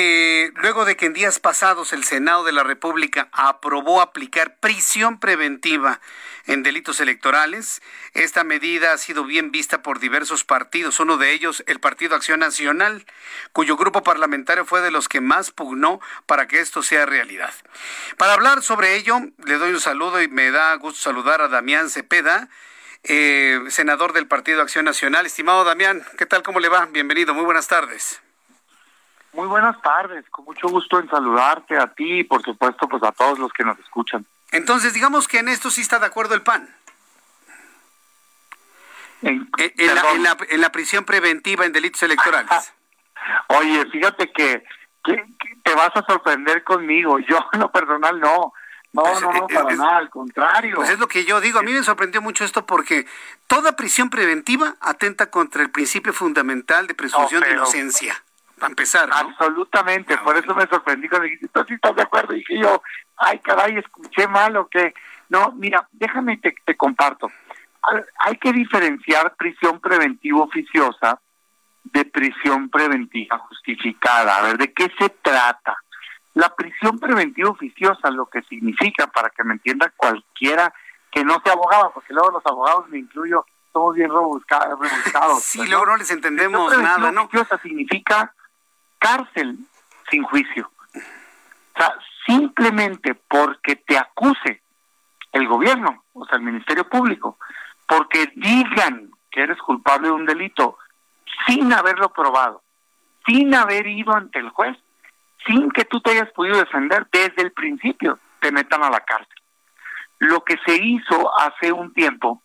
Eh, luego de que en días pasados el Senado de la República aprobó aplicar prisión preventiva en delitos electorales, esta medida ha sido bien vista por diversos partidos, uno de ellos el Partido Acción Nacional, cuyo grupo parlamentario fue de los que más pugnó para que esto sea realidad. Para hablar sobre ello, le doy un saludo y me da gusto saludar a Damián Cepeda, eh, senador del Partido Acción Nacional. Estimado Damián, ¿qué tal? ¿Cómo le va? Bienvenido, muy buenas tardes. Muy buenas tardes, con mucho gusto en saludarte a ti y por supuesto pues a todos los que nos escuchan. Entonces, digamos que en esto sí está de acuerdo el PAN. En, la, prisión preventiva en delitos electorales. Oye, fíjate que, te vas a sorprender conmigo. Yo en lo personal no. No, pues, no, no, eh, para nada, al contrario. Pues es lo que yo digo. A mí me sorprendió mucho esto porque toda prisión preventiva atenta contra el principio fundamental de presunción de inocencia. Para empezar. Absolutamente, ah, por eso me sorprendí cuando dijiste, ¿tú sí estás de acuerdo? Y dije yo, ay, caray, escuché mal o qué. No, mira, déjame te, te comparto. Hay que diferenciar prisión preventiva oficiosa de prisión preventiva justificada. A ver, ¿de qué se trata? La prisión preventiva oficiosa, lo que significa, para que me entienda cualquiera que no sea abogado, porque luego los abogados, me incluyo, somos bien rebuscados. sí, luego no les entendemos nada, ¿no? oficiosa significa cárcel sin juicio. O sea, simplemente porque te acuse el gobierno, o sea, el Ministerio Público, porque digan que eres culpable de un delito sin haberlo probado, sin haber ido ante el juez, sin que tú te hayas podido defender desde el principio, te metan a la cárcel. Lo que se hizo hace un tiempo,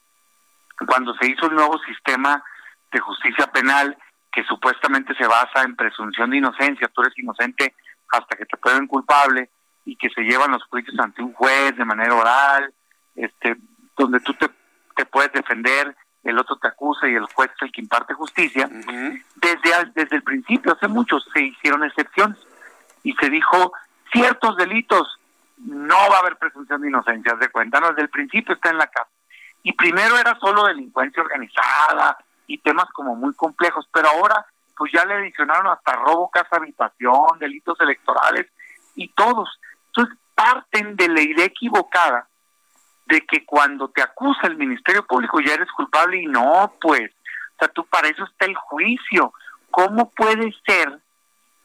cuando se hizo el nuevo sistema de justicia penal que supuestamente se basa en presunción de inocencia, tú eres inocente hasta que te prueben culpable y que se llevan los juicios ante un juez de manera oral, este, donde tú te, te puedes defender, el otro te acusa y el juez es el que imparte justicia. desde, desde el principio, hace mucho, se hicieron excepciones y se dijo ciertos delitos no va a haber presunción de inocencia, de cuenta, no, desde el principio está en la casa. Y primero era solo delincuencia organizada, y temas como muy complejos, pero ahora pues ya le adicionaron hasta robo, casa, habitación, delitos electorales y todos. Entonces parten de la idea equivocada de que cuando te acusa el Ministerio Público ya eres culpable y no, pues, o sea, tú para eso está el juicio. ¿Cómo puede ser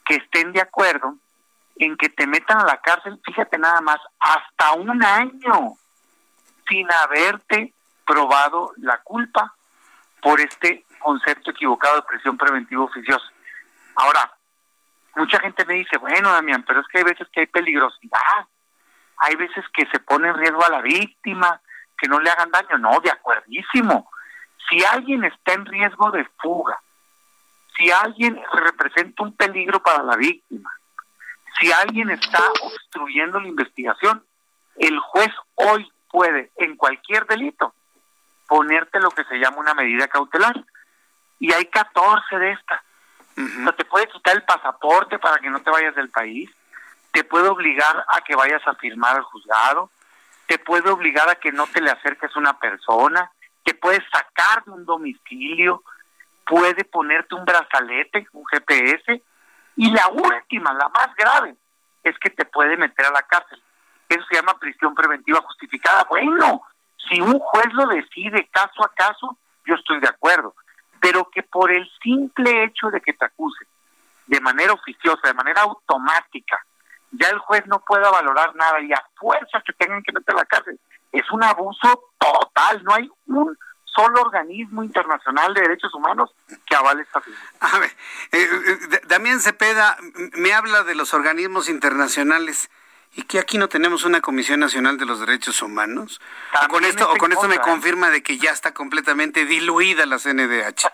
que estén de acuerdo en que te metan a la cárcel, fíjate nada más, hasta un año sin haberte probado la culpa por este concepto equivocado de prisión preventiva oficiosa. Ahora, mucha gente me dice, bueno, Damián, pero es que hay veces que hay peligrosidad, hay veces que se pone en riesgo a la víctima, que no le hagan daño. No, de acuerdísimo. Si alguien está en riesgo de fuga, si alguien representa un peligro para la víctima, si alguien está obstruyendo la investigación, el juez hoy puede, en cualquier delito, ponerte lo que se llama una medida cautelar. Y hay 14 de estas. no te puede quitar el pasaporte para que no te vayas del país, te puede obligar a que vayas a firmar al juzgado, te puede obligar a que no te le acerques a una persona, te puede sacar de un domicilio, puede ponerte un brazalete, un GPS, y la última, la más grave, es que te puede meter a la cárcel. Eso se llama prisión preventiva justificada. Bueno, si un juez lo decide caso a caso, yo estoy de acuerdo, pero que por el simple hecho de que te acuse de manera oficiosa, de manera automática, ya el juez no pueda valorar nada y a fuerza que tengan que meter a la cárcel, es un abuso total, no hay un solo organismo internacional de derechos humanos que avale esta figura. A ver, eh, eh, Damián Cepeda me habla de los organismos internacionales y que aquí no tenemos una Comisión Nacional de los Derechos Humanos. O con esto, o con esto me confirma de que ya está completamente diluida la CNDH.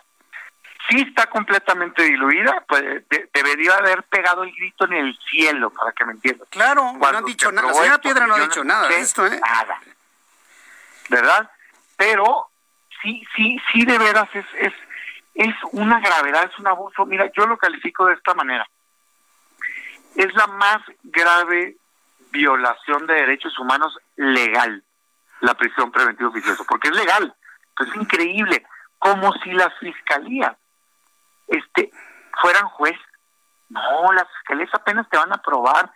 sí está completamente diluida, pues debería haber pegado el grito en el cielo, para que me entiendas. Claro, no han dicho nada. La señora Piedra no ha dicho nada de esto, ¿eh? Nada. ¿Verdad? Pero sí, sí, sí, de veras es, es, es una gravedad, es un abuso. Mira, yo lo califico de esta manera. Es la más grave violación de derechos humanos legal, la prisión preventiva oficiosa, porque es legal. Es increíble, como si las fiscalías este, fueran juez. No, las fiscalías apenas te van a probar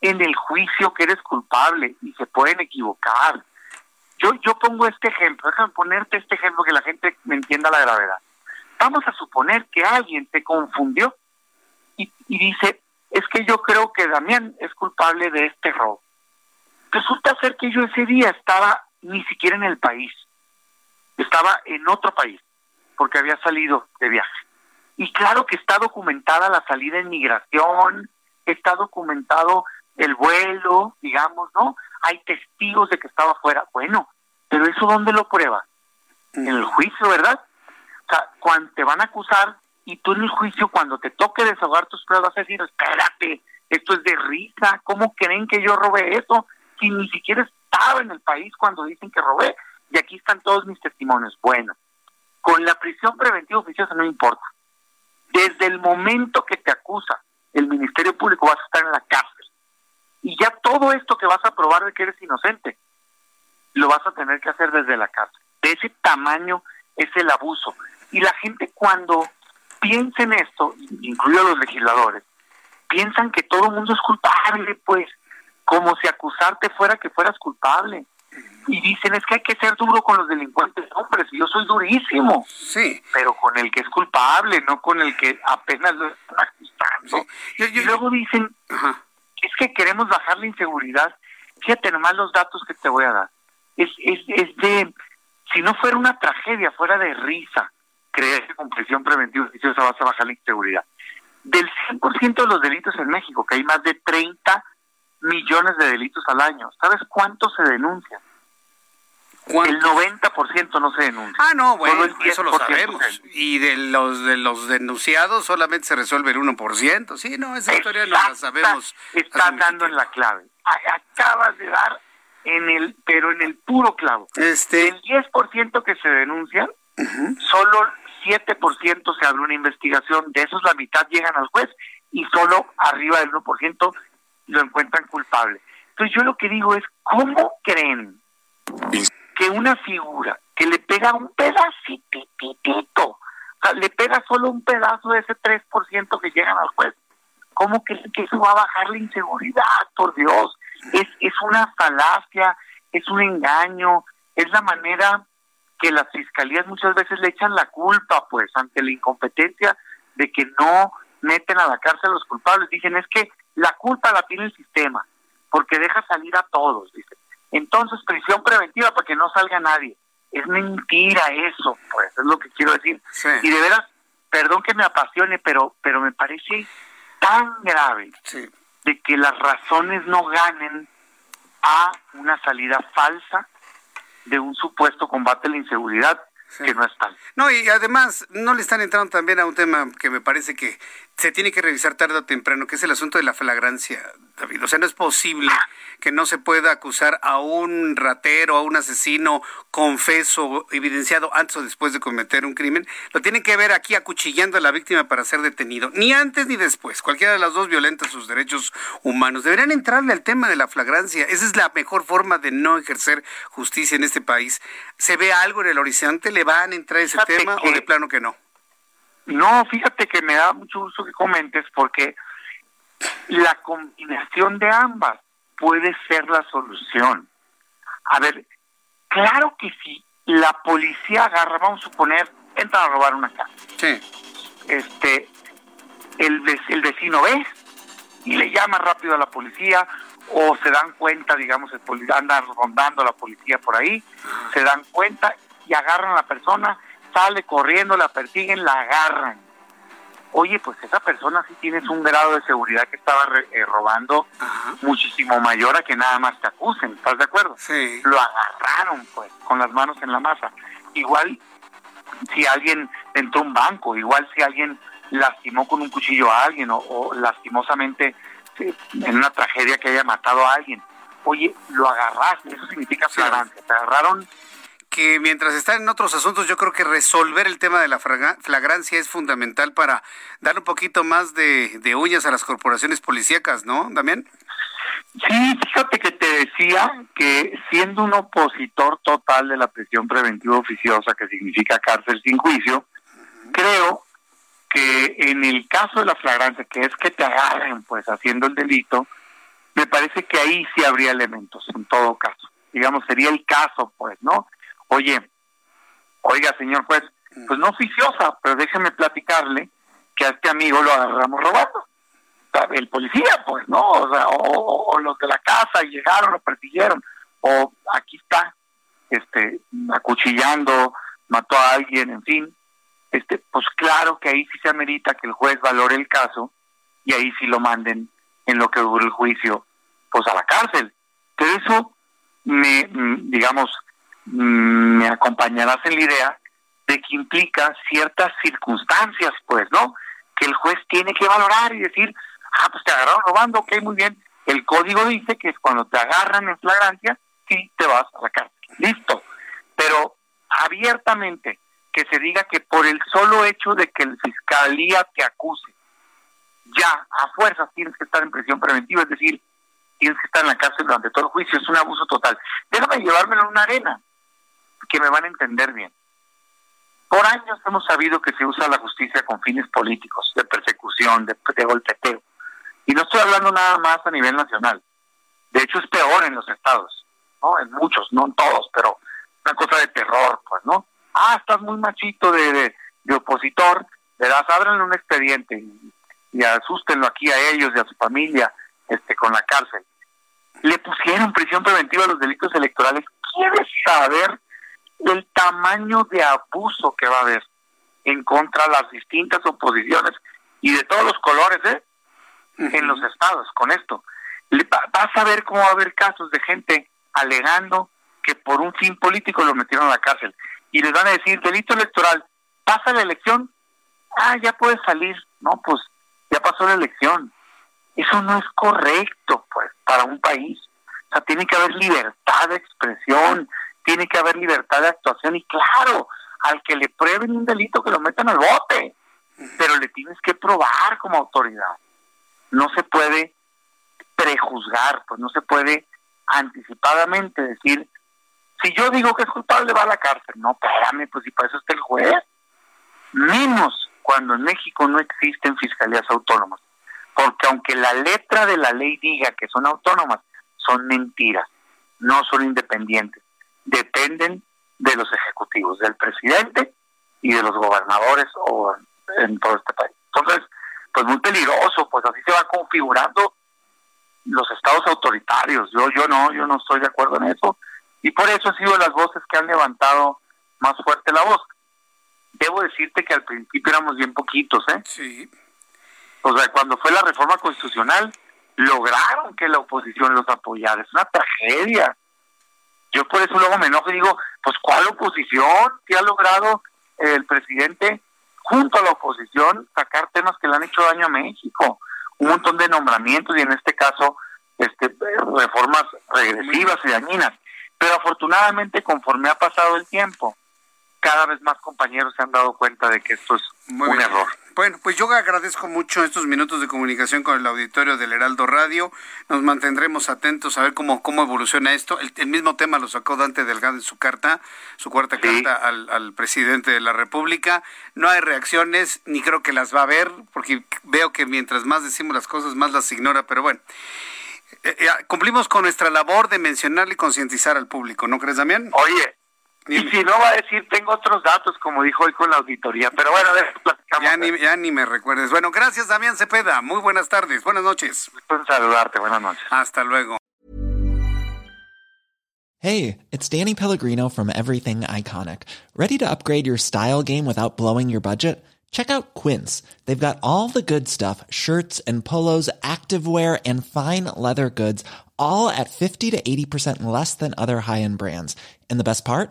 en el juicio que eres culpable y se pueden equivocar. Yo, yo pongo este ejemplo, déjame ponerte este ejemplo que la gente me entienda la gravedad. Vamos a suponer que alguien te confundió y dice, es que yo creo que Damián es culpable de este robo. Resulta ser que yo ese día estaba ni siquiera en el país, estaba en otro país, porque había salido de viaje. Y claro que está documentada la salida en migración, está documentado el vuelo, digamos, ¿no? Hay testigos de que estaba fuera. Bueno, pero eso ¿dónde lo prueba? En el juicio, ¿verdad? O sea, cuando te van a acusar y tú en el juicio, cuando te toque desahogar tus pruebas, vas a decir, espérate, esto es de risa, ¿cómo creen que yo robé eso? Si ni siquiera estaba en el país cuando dicen que robé, y aquí están todos mis testimonios. Bueno, con la prisión preventiva oficiosa no importa. Desde el momento que te acusa el Ministerio Público vas a estar en la cárcel. Y ya todo esto que vas a probar de que eres inocente, lo vas a tener que hacer desde la cárcel. De ese tamaño es el abuso. Y la gente cuando piensa en esto, incluido los legisladores, piensan que todo el mundo es culpable, pues, como si acusarte fuera que fueras culpable. Y dicen es que hay que ser duro con los delincuentes hombres yo soy durísimo. Sí. Pero con el que es culpable no con el que apenas lo está acusando. Y luego dicen es que queremos bajar la inseguridad fíjate nomás los datos que te voy a dar. Es, es, es de si no fuera una tragedia fuera de risa creer que con prisión preventiva oficiosa vas a bajar la inseguridad del 100% de los delitos en México que hay más de 30 millones de delitos al año. ¿Sabes cuántos se denuncian? El 90% no se denuncia. Ah, no, bueno, eso lo sabemos. Y de los de los denunciados solamente se resuelve el 1%. Sí, no, esa historia no la sabemos. Estás dando en la clave. Acabas de dar en el, pero en el puro clavo. Este... El 10% que se denuncian, solo 7% se abre una investigación. De esos la mitad llegan al juez y solo arriba del 1% lo encuentran culpable. Entonces yo lo que digo es, ¿cómo creen que una figura que le pega un pedacito, o sea, le pega solo un pedazo de ese 3% que llegan al juez, ¿cómo creen que eso va a bajar la inseguridad? Por Dios, es, es una falacia, es un engaño, es la manera que las fiscalías muchas veces le echan la culpa, pues, ante la incompetencia de que no meten a la cárcel a los culpables. Dicen, es que la culpa la tiene el sistema, porque deja salir a todos, dice. Entonces, prisión preventiva para que no salga nadie. Es mentira eso, pues, es lo que quiero decir. Y de veras, perdón que me apasione, pero, pero me parece tan grave de que las razones no ganen a una salida falsa de un supuesto combate a la inseguridad que no es tal. No, y además no le están entrando también a un tema que me parece que se tiene que revisar tarde o temprano, que es el asunto de la flagrancia, David. O sea, no es posible que no se pueda acusar a un ratero, a un asesino confeso, evidenciado antes o después de cometer un crimen. Lo tienen que ver aquí acuchillando a la víctima para ser detenido, ni antes ni después. Cualquiera de las dos violenta sus derechos humanos. Deberían entrarle al tema de la flagrancia. Esa es la mejor forma de no ejercer justicia en este país. ¿Se ve algo en el horizonte? ¿Le van a entrar ese tema o de plano que no? No, fíjate que me da mucho gusto que comentes porque la combinación de ambas puede ser la solución. A ver, claro que si la policía agarra, vamos a suponer, entra a robar una casa. Sí. Este, el, el vecino ve y le llama rápido a la policía o se dan cuenta, digamos, el anda rondando la policía por ahí, se dan cuenta y agarran a la persona sale corriendo, la persiguen, la agarran. Oye, pues esa persona sí tienes un grado de seguridad que estaba eh, robando muchísimo mayor a que nada más te acusen, ¿estás de acuerdo? Sí. Lo agarraron, pues, con las manos en la masa. Igual si alguien entró a un banco, igual si alguien lastimó con un cuchillo a alguien o, lastimosamente en una tragedia que haya matado a alguien. Oye, lo agarraste, eso significa flagrante. Te agarraron que mientras están en otros asuntos, yo creo que resolver el tema de la flagrancia es fundamental para dar un poquito más de, de uñas a las corporaciones policíacas, ¿no, Damián? Sí, fíjate que te decía que siendo un opositor total de la prisión preventiva oficiosa, que significa cárcel sin juicio, creo que en el caso de la flagrancia, que es que te agarren pues haciendo el delito, me parece que ahí sí habría elementos, en todo caso. Digamos, sería el caso, pues, ¿no? Oye, oiga, señor juez, pues no oficiosa, pero déjeme platicarle que a este amigo lo agarramos robando. El policía, pues, ¿no? O, sea, o, los de la casa llegaron, lo persiguieron. O aquí está, este, acuchillando, mató a alguien, en fin. Este, pues claro que ahí sí se amerita que el juez valore el caso y ahí sí lo manden en lo que dure el juicio, pues a la cárcel. Pero eso me, mm, digamos, Mm, me acompañarás en la idea de que implica ciertas circunstancias, pues, ¿no? Que el juez tiene que valorar y decir, ah, pues te agarraron robando, ok, muy bien. El código dice que cuando te agarran en flagrancia, sí te vas a la cárcel. Listo. Pero abiertamente que se diga que por el solo hecho de que el fiscalía te acuse, ya a fuerzas tienes que estar en prisión preventiva, es decir, tienes que estar en la cárcel durante todo el juicio, es un abuso total. Déjame llevármelo a una arena que me van a entender bien. Por años hemos sabido que se usa la justicia con fines políticos, de persecución, de, golpeteo. Y no estoy hablando nada más a nivel nacional. De hecho, es peor en los estados, ¿no? En muchos, no en todos, pero una cosa de terror, pues, ¿no? Ah, estás muy machito de, opositor, verás, ábranle un expediente y, y asústenlo aquí a ellos y a su familia este, con la cárcel. Le pusieron prisión preventiva a los delitos electorales. ¿Quieres saber el tamaño de abuso que va a haber en contra de las distintas oposiciones y de todos los colores, ¿eh? En los estados con esto. Vas a ver cómo va a haber casos de gente alegando que por un fin político lo metieron a la cárcel y les van a decir delito electoral, pasa la elección, ah, ya puedes salir, no, pues ya pasó la elección. Eso no es correcto, pues, para un país. O sea, tiene que haber libertad de expresión, tiene que haber libertad de actuación y claro, al que le prueben un delito que lo metan al bote, pero le tienes que probar como autoridad. No se puede prejuzgar, pues no se puede anticipadamente decir, si yo digo que es culpable va a la cárcel. No, espérame, pues si para eso está el juez. Menos cuando en México no existen fiscalías autónomas. Porque aunque la letra de la ley diga que son autónomas, son mentiras, no son independientes dependen de los ejecutivos, del presidente y de los gobernadores o en todo este país. Entonces, pues muy peligroso, pues así se va configurando los estados autoritarios. Yo, yo no, yo no estoy de acuerdo en eso. Y por eso han sido las voces que han levantado más fuerte la voz. Debo decirte que al principio éramos bien poquitos, ¿eh? Sí. O sea, cuando fue la reforma constitucional, lograron que la oposición los apoyara. Es una tragedia. Yo por eso luego me enojo y digo, pues ¿cuál oposición? ¿Qué ha logrado el presidente junto a la oposición sacar temas que le han hecho daño a México? Un montón de nombramientos y en este caso este reformas regresivas y dañinas. Pero afortunadamente conforme ha pasado el tiempo, cada vez más compañeros se han dado cuenta de que esto es un error. Bueno, pues yo agradezco mucho estos minutos de comunicación con el auditorio del Heraldo Radio. Nos mantendremos atentos a ver cómo, cómo evoluciona esto. El, mismo tema lo sacó Dante Delgado en su carta, su cuarta carta al, al, presidente de la República. No hay reacciones, ni creo que las va a haber, porque veo que mientras más decimos las cosas, más las ignora. Pero bueno, eh, eh, cumplimos con nuestra labor de mencionar y concientizar al público, ¿no crees, Damián? Oye, y si no va a decir, tengo otros datos, como dijo hoy con la auditoría. Pero bueno, platicamos. Ya ni, ya ni me recuerdes. Bueno, gracias, Damián Cepeda. Muy buenas tardes. Buenas noches. Un saludarte. Buenas noches. Hasta luego. Hey, it's Danny Pellegrino from Everything Iconic. ¿Ready to upgrade your style game without blowing your budget? Check out Quince. They've got all the good stuff shirts and polos, activewear, and fine leather goods, all at 50 to 80% less than other high end brands. And the best part?